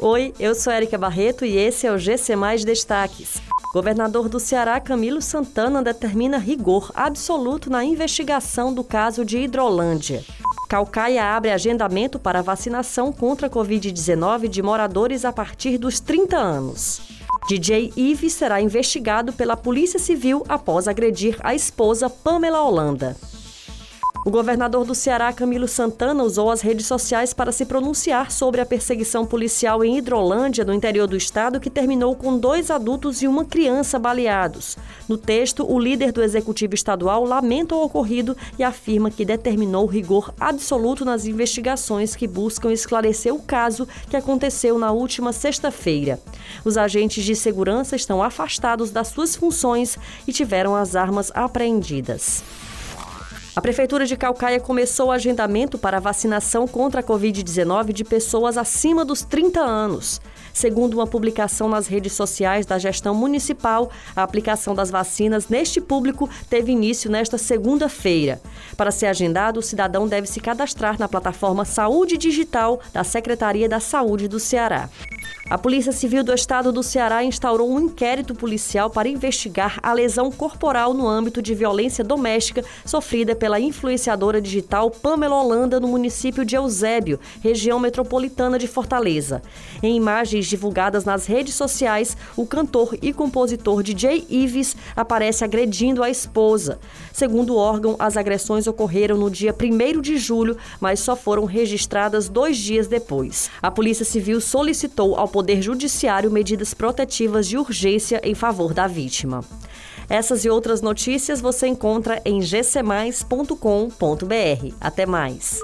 Oi, eu sou Erika Barreto e esse é o GC Mais Destaques. Governador do Ceará, Camilo Santana, determina rigor absoluto na investigação do caso de Hidrolândia. Calcaia abre agendamento para vacinação contra a Covid-19 de moradores a partir dos 30 anos. DJ Ives será investigado pela Polícia Civil após agredir a esposa Pamela Holanda. O governador do Ceará, Camilo Santana, usou as redes sociais para se pronunciar sobre a perseguição policial em Hidrolândia, no interior do estado, que terminou com dois adultos e uma criança baleados. No texto, o líder do executivo estadual lamenta o ocorrido e afirma que determinou rigor absoluto nas investigações que buscam esclarecer o caso que aconteceu na última sexta-feira. Os agentes de segurança estão afastados das suas funções e tiveram as armas apreendidas. A Prefeitura de Calcaia começou o agendamento para vacinação contra a Covid-19 de pessoas acima dos 30 anos. Segundo uma publicação nas redes sociais da gestão municipal, a aplicação das vacinas neste público teve início nesta segunda-feira. Para ser agendado, o cidadão deve se cadastrar na plataforma Saúde Digital da Secretaria da Saúde do Ceará. A Polícia Civil do Estado do Ceará instaurou um inquérito policial para investigar a lesão corporal no âmbito de violência doméstica sofrida pela influenciadora digital Pamela Holanda no município de Eusébio, região metropolitana de Fortaleza. Em imagens divulgadas nas redes sociais, o cantor e compositor DJ Ives aparece agredindo a esposa. Segundo o órgão, as agressões ocorreram no dia 1 de julho, mas só foram registradas dois dias depois. A Polícia Civil solicitou ao Poder Judiciário medidas protetivas de urgência em favor da vítima. Essas e outras notícias você encontra em gcmais.com.br. Até mais.